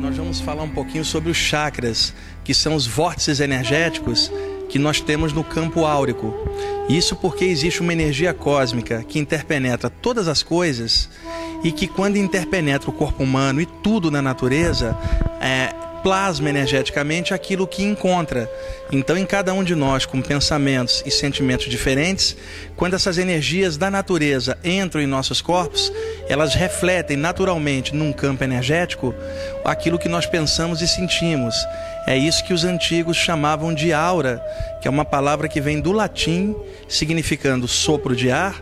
Nós vamos falar um pouquinho sobre os chakras, que são os vórtices energéticos que nós temos no campo áurico. Isso porque existe uma energia cósmica que interpenetra todas as coisas e que, quando interpenetra o corpo humano e tudo na natureza, é, plasma energeticamente aquilo que encontra. Então, em cada um de nós, com pensamentos e sentimentos diferentes, quando essas energias da natureza entram em nossos corpos, elas refletem naturalmente num campo energético aquilo que nós pensamos e sentimos. É isso que os antigos chamavam de aura, que é uma palavra que vem do latim, significando sopro de ar,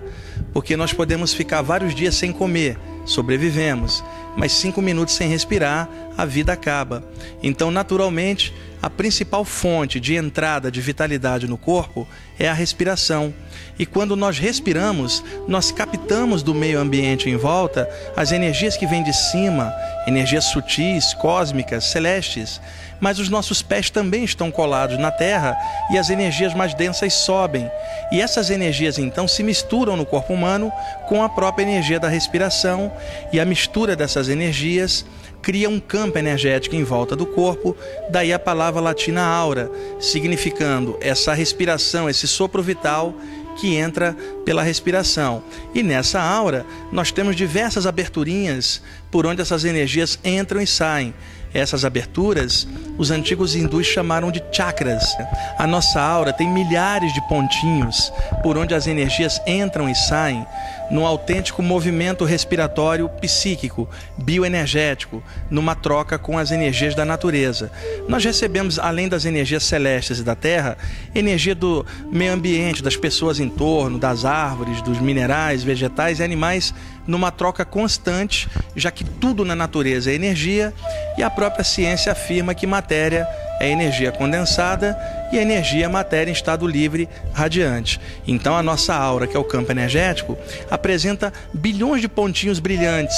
porque nós podemos ficar vários dias sem comer, sobrevivemos mas cinco minutos sem respirar, a vida acaba. Então, naturalmente, a principal fonte de entrada de vitalidade no corpo é a respiração. E quando nós respiramos, nós captamos do meio ambiente em volta as energias que vêm de cima, energias sutis, cósmicas, celestes. Mas os nossos pés também estão colados na terra e as energias mais densas sobem. E essas energias então se misturam no corpo humano com a própria energia da respiração, e a mistura dessas energias cria um campo energético em volta do corpo, daí a palavra latina aura, significando essa respiração, esse sopro vital que entra pela respiração. E nessa aura, nós temos diversas aberturinhas por onde essas energias entram e saem. Essas aberturas, os antigos hindus chamaram de chakras. A nossa aura tem milhares de pontinhos por onde as energias entram e saem num autêntico movimento respiratório psíquico, bioenergético, numa troca com as energias da natureza. Nós recebemos, além das energias celestes e da Terra, energia do meio ambiente, das pessoas em torno, das árvores, dos minerais, vegetais e animais, numa troca constante, já que tudo na natureza é energia e a própria ciência afirma que matéria é energia condensada e energia é matéria em estado livre radiante. Então a nossa aura, que é o campo energético, apresenta bilhões de pontinhos brilhantes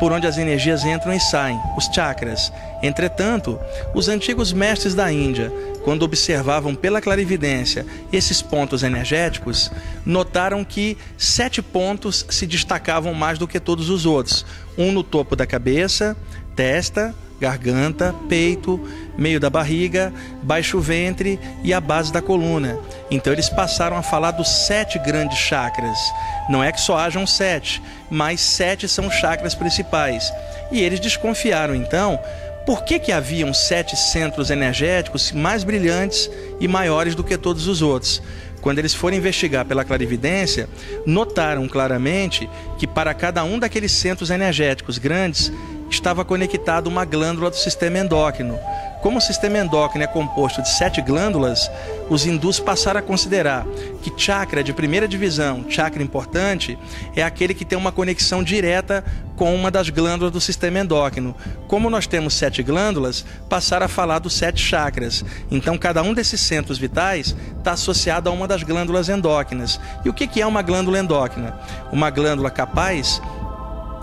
por onde as energias entram e saem, os chakras. Entretanto, os antigos mestres da Índia, quando observavam pela clarividência esses pontos energéticos, notaram que sete pontos se destacavam mais do que todos os outros: um no topo da cabeça, testa, garganta, peito, meio da barriga, baixo ventre e a base da coluna. Então eles passaram a falar dos sete grandes chakras. Não é que só hajam sete, mas sete são chakras principais. E eles desconfiaram então por que, que haviam sete centros energéticos mais brilhantes e maiores do que todos os outros. Quando eles foram investigar pela clarividência, notaram claramente que para cada um daqueles centros energéticos grandes estava conectada uma glândula do sistema endócrino. Como o sistema endócrino é composto de sete glândulas, os hindus passaram a considerar que chakra de primeira divisão, chakra importante, é aquele que tem uma conexão direta com uma das glândulas do sistema endócrino. Como nós temos sete glândulas, passaram a falar dos sete chakras. Então, cada um desses centros vitais está associado a uma das glândulas endócrinas. E o que é uma glândula endócrina? Uma glândula capaz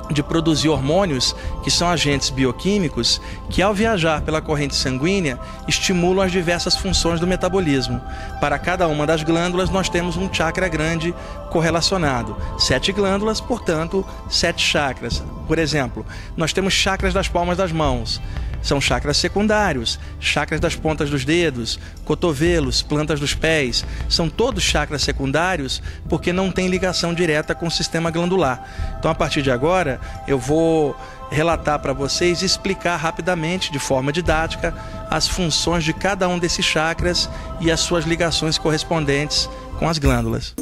de produzir hormônios, que são agentes bioquímicos, que ao viajar pela corrente sanguínea estimulam as diversas funções do metabolismo. Para cada uma das glândulas, nós temos um chakra grande correlacionado. Sete glândulas, portanto, sete chakras. Por exemplo, nós temos chakras das palmas das mãos. São chakras secundários, chakras das pontas dos dedos, cotovelos, plantas dos pés. São todos chakras secundários porque não tem ligação direta com o sistema glandular. Então, a partir de agora, eu vou relatar para vocês e explicar rapidamente, de forma didática, as funções de cada um desses chakras e as suas ligações correspondentes com as glândulas.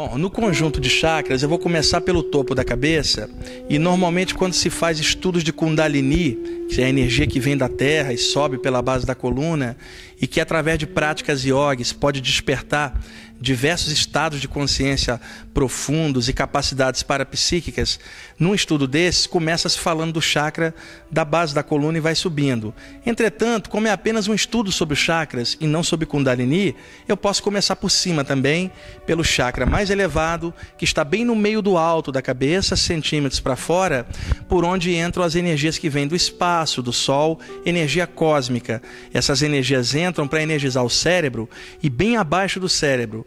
Bom, no conjunto de chakras, eu vou começar pelo topo da cabeça, e normalmente quando se faz estudos de Kundalini, que é a energia que vem da terra e sobe pela base da coluna, e que através de práticas yogis pode despertar diversos estados de consciência profundos e capacidades parapsíquicas, num estudo desses, começa-se falando do chakra da base da coluna e vai subindo. Entretanto, como é apenas um estudo sobre chakras e não sobre Kundalini, eu posso começar por cima também, pelo chakra mais elevado, que está bem no meio do alto da cabeça, centímetros para fora, por onde entram as energias que vêm do espaço, do Sol, energia cósmica. Essas energias entram para energizar o cérebro e bem abaixo do cérebro,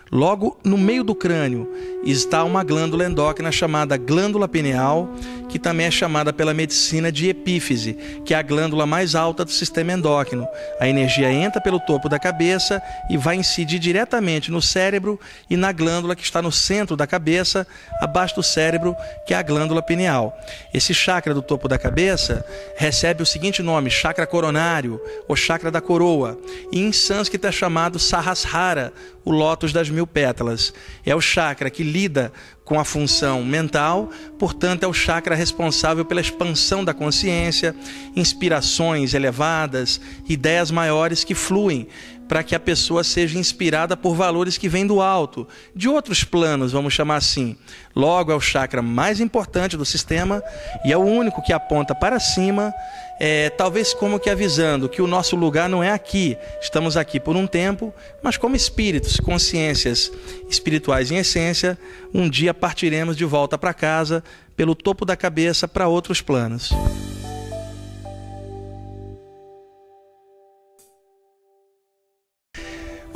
logo no meio do crânio, está uma glândula endócrina chamada glândula pineal, que também é chamada pela medicina de epífise, que é a glândula mais alta do sistema endócrino. A energia entra pelo topo da cabeça e vai incidir diretamente no cérebro e na glândula que está no centro da cabeça, abaixo do cérebro, que é a glândula pineal. Esse chakra do topo da cabeça recebe o seguinte nome, chakra coronário ou chakra da coroa, e em sânscrito é chamado Sahasrara, o lótus das mil pétalas. É o chakra que lida com a função mental, portanto, é o chakra responsável pela expansão da consciência, inspirações elevadas, ideias maiores que fluem para que a pessoa seja inspirada por valores que vêm do alto, de outros planos, vamos chamar assim. Logo, é o chakra mais importante do sistema e é o único que aponta para cima, é, talvez como que avisando que o nosso lugar não é aqui, estamos aqui por um tempo, mas como espíritos, consciências espirituais em essência, um dia partiremos de volta para casa, pelo topo da cabeça, para outros planos.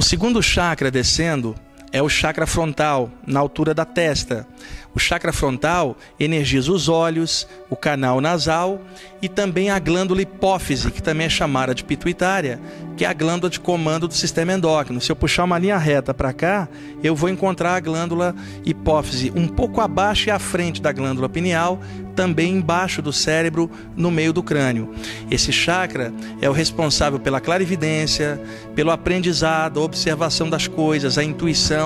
Segundo chakra descendo é o chakra frontal, na altura da testa. O chakra frontal energiza os olhos, o canal nasal e também a glândula hipófise, que também é chamada de pituitária, que é a glândula de comando do sistema endócrino. Se eu puxar uma linha reta para cá, eu vou encontrar a glândula hipófise um pouco abaixo e à frente da glândula pineal, também embaixo do cérebro, no meio do crânio. Esse chakra é o responsável pela clarividência, pelo aprendizado, a observação das coisas, a intuição,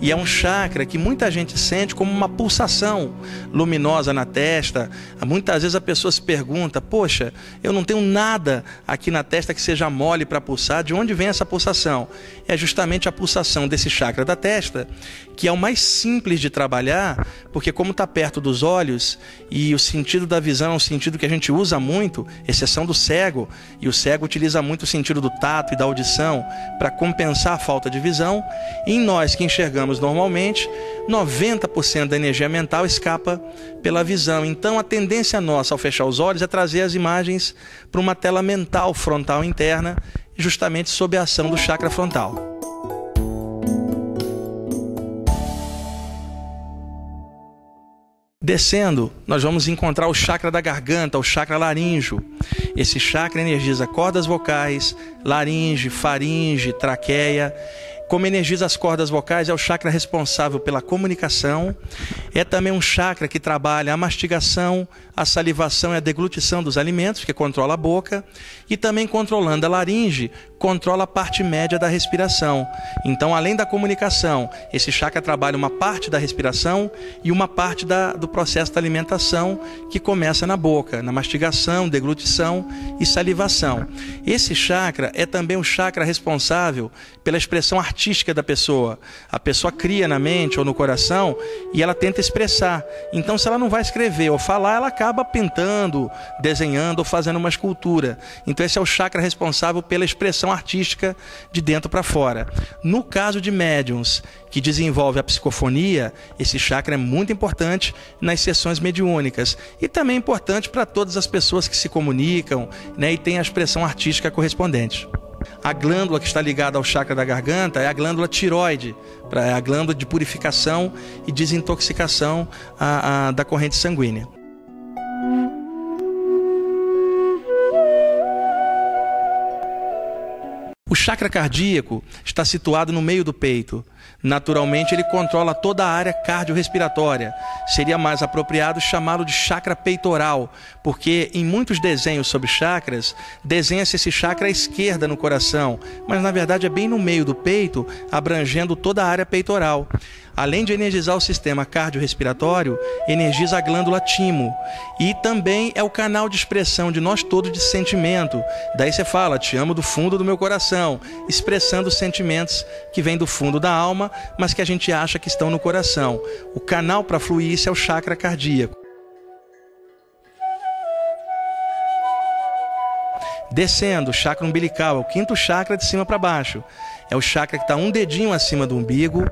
e é um chakra que muita gente sente como uma pulsação luminosa na testa. Muitas vezes a pessoa se pergunta: "Poxa, eu não tenho nada aqui na testa que seja mole para pulsar. De onde vem essa pulsação?" É justamente a pulsação desse chakra da testa, que é o mais simples de trabalhar, porque como está perto dos olhos e o sentido da visão é um sentido que a gente usa muito, exceção do cego, e o cego utiliza muito o sentido do tato e da audição para compensar a falta de visão. Em nós que enxergamos normalmente, 90% da energia mental escapa pela visão. Então a tendência nossa ao fechar os olhos é trazer as imagens para uma tela mental frontal interna, justamente sob a ação do chakra frontal. Descendo, nós vamos encontrar o chakra da garganta, o chakra laríngeo. Esse chakra energiza cordas vocais, laringe, faringe, traqueia. Como energiza as cordas vocais, é o chakra responsável pela comunicação. É também um chakra que trabalha a mastigação, a salivação e a deglutição dos alimentos, que controla a boca. E também controlando a laringe, controla a parte média da respiração. Então, além da comunicação, esse chakra trabalha uma parte da respiração e uma parte da, do processo da alimentação que começa na boca, na mastigação, deglutição e salivação. Esse chakra é também o chakra responsável pela expressão artística da pessoa. A pessoa cria na mente ou no coração e ela tenta expressar. Então, se ela não vai escrever ou falar, ela acaba pintando, desenhando ou fazendo uma escultura. Então, esse é o chakra responsável pela expressão artística de dentro para fora. No caso de médiums que desenvolve a psicofonia, esse chakra é muito importante nas sessões mediúnicas e também importante para todas as pessoas que se comunicam né, e têm a expressão artística correspondente. A glândula que está ligada ao chakra da garganta é a glândula tiroide, é a glândula de purificação e desintoxicação a, a, da corrente sanguínea. O chakra cardíaco está situado no meio do peito. Naturalmente, ele controla toda a área cardiorrespiratória. Seria mais apropriado chamá-lo de chakra peitoral, porque em muitos desenhos sobre chakras, desenha-se esse chakra à esquerda no coração, mas na verdade é bem no meio do peito, abrangendo toda a área peitoral. Além de energizar o sistema cardiorrespiratório, energiza a glândula timo e também é o canal de expressão de nós todos de sentimento. Daí você fala, te amo do fundo do meu coração, expressando os sentimentos que vêm do fundo da alma alma, mas que a gente acha que estão no coração. O canal para fluir isso é o chakra cardíaco. Descendo, o chakra umbilical, é o quinto chakra de cima para baixo. É o chakra que está um dedinho acima do umbigo.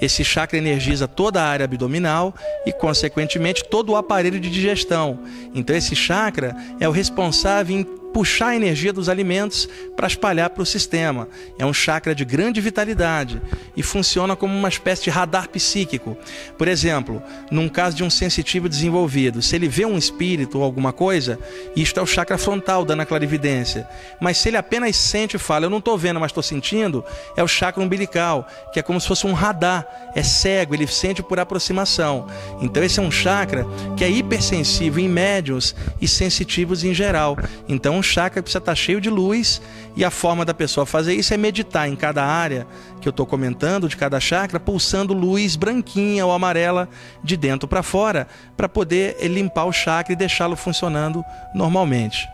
Esse chakra energiza toda a área abdominal e, consequentemente, todo o aparelho de digestão. Então, esse chakra é o responsável em puxar a energia dos alimentos para espalhar para o sistema. É um chakra de grande vitalidade e funciona como uma espécie de radar psíquico. Por exemplo, num caso de um sensitivo desenvolvido, se ele vê um espírito ou alguma coisa, isto é o chakra frontal dando a clarividência. Mas se ele apenas sente e fala, eu não estou vendo, mas estou sentindo, é o chakra umbilical, que é como se fosse um radar, é cego, ele sente por aproximação. Então esse é um chakra que é hipersensível em médios e sensitivos em geral. Então um chakra precisa estar cheio de luz e a forma da pessoa fazer isso é meditar em cada área que eu estou comentando, de cada chakra, pulsando luz branquinha ou amarela de dentro para fora, para poder limpar o chakra e deixá-lo funcionando normalmente.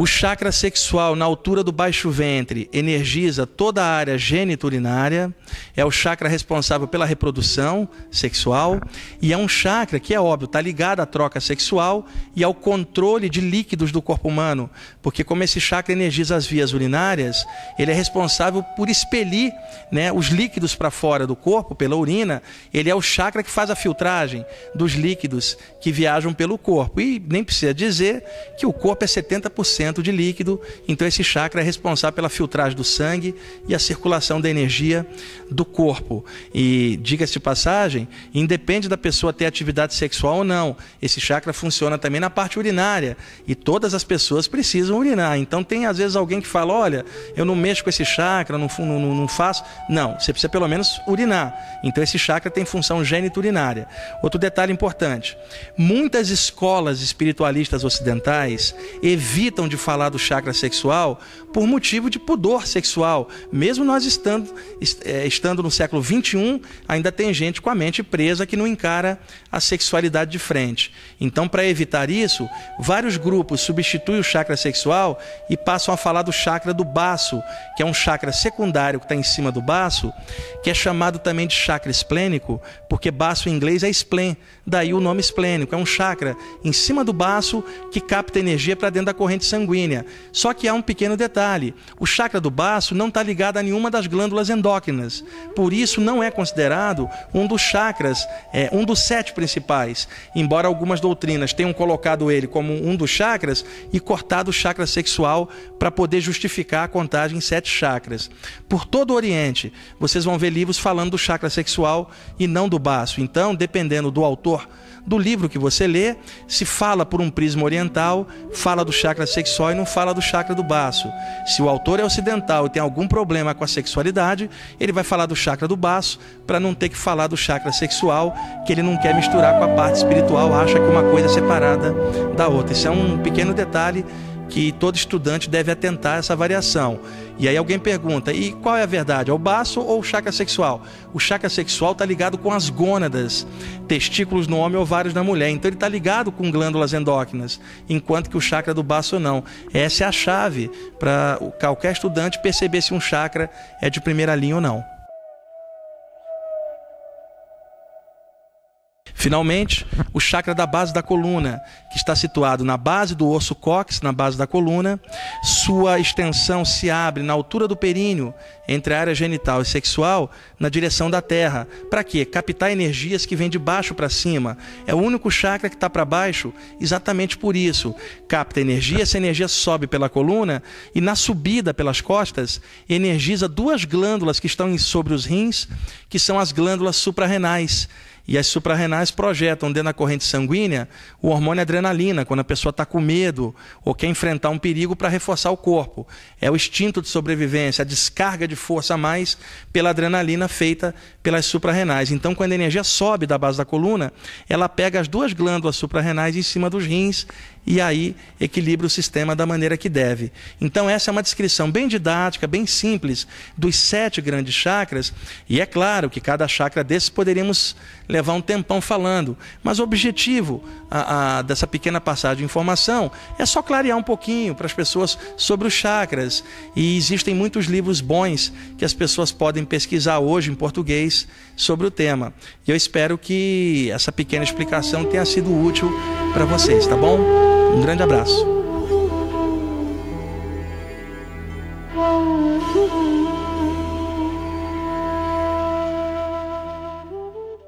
O chakra sexual na altura do baixo ventre energiza toda a área geniturinária, é o chakra responsável pela reprodução sexual e é um chakra que é óbvio, está ligado à troca sexual e ao controle de líquidos do corpo humano, porque como esse chakra energiza as vias urinárias, ele é responsável por expelir né, os líquidos para fora do corpo pela urina, ele é o chakra que faz a filtragem dos líquidos que viajam pelo corpo. E nem precisa dizer que o corpo é 70% de líquido, então esse chakra é responsável pela filtragem do sangue e a circulação da energia do corpo. E diga-se de passagem, independe da pessoa ter atividade sexual ou não, esse chakra funciona também na parte urinária e todas as pessoas precisam urinar. Então tem às vezes alguém que fala: olha, eu não mexo com esse chakra, não, não, não faço. Não, você precisa pelo menos urinar. Então esse chakra tem função geniturinária. Outro detalhe importante: muitas escolas espiritualistas ocidentais evitam de falar do chakra sexual por motivo de pudor sexual. Mesmo nós estando, é, estando no século 21, ainda tem gente com a mente presa que não encara a sexualidade de frente. Então, para evitar isso, vários grupos substituem o chakra sexual e passam a falar do chakra do baço, que é um chakra secundário que está em cima do baço, que é chamado também de chakra esplênico, porque baço em inglês é splen, daí o nome esplênico. É um chakra em cima do baço que capta energia para dentro da corrente sanguínea sanguínea. Só que há um pequeno detalhe: o chakra do baço não está ligado a nenhuma das glândulas endócrinas. Por isso, não é considerado um dos chakras, é, um dos sete principais. Embora algumas doutrinas tenham colocado ele como um dos chakras e cortado o chakra sexual para poder justificar a contagem em sete chakras. Por todo o Oriente, vocês vão ver livros falando do chakra sexual e não do baço. Então, dependendo do autor do livro que você lê, se fala por um prisma oriental, fala do chakra sexual e não fala do chakra do baço. Se o autor é ocidental e tem algum problema com a sexualidade, ele vai falar do chakra do baço para não ter que falar do chakra sexual, que ele não quer misturar com a parte espiritual, acha que uma coisa é separada da outra. Isso é um pequeno detalhe que todo estudante deve atentar a essa variação. E aí alguém pergunta: e qual é a verdade? É o baço ou o chakra sexual? O chakra sexual está ligado com as gônadas, testículos no homem, ovários na mulher. Então ele está ligado com glândulas endócrinas, enquanto que o chakra do baço não. Essa é a chave para qualquer estudante perceber se um chakra é de primeira linha ou não. Finalmente, o chakra da base da coluna, que está situado na base do osso cóccix, na base da coluna, sua extensão se abre na altura do períneo, entre a área genital e sexual, na direção da terra. Para quê? Captar energias que vêm de baixo para cima. É o único chakra que está para baixo, exatamente por isso. Capta energia, essa energia sobe pela coluna e na subida pelas costas energiza duas glândulas que estão sobre os rins, que são as glândulas suprarrenais e as suprarrenais projetam dentro da corrente sanguínea o hormônio adrenalina, quando a pessoa está com medo ou quer enfrentar um perigo para reforçar o corpo. É o instinto de sobrevivência, a descarga de força a mais pela adrenalina feita pelas suprarrenais. Então, quando a energia sobe da base da coluna, ela pega as duas glândulas suprarrenais em cima dos rins e aí equilibra o sistema da maneira que deve. Então, essa é uma descrição bem didática, bem simples, dos sete grandes chakras, e é claro que cada chakra desses poderíamos levar um tempão falando, mas o objetivo a, a, dessa pequena passagem de informação é só clarear um pouquinho para as pessoas sobre os chakras, e existem muitos livros bons que as pessoas podem pesquisar hoje em português sobre o tema. E eu espero que essa pequena explicação tenha sido útil para vocês, tá bom? Um grande abraço.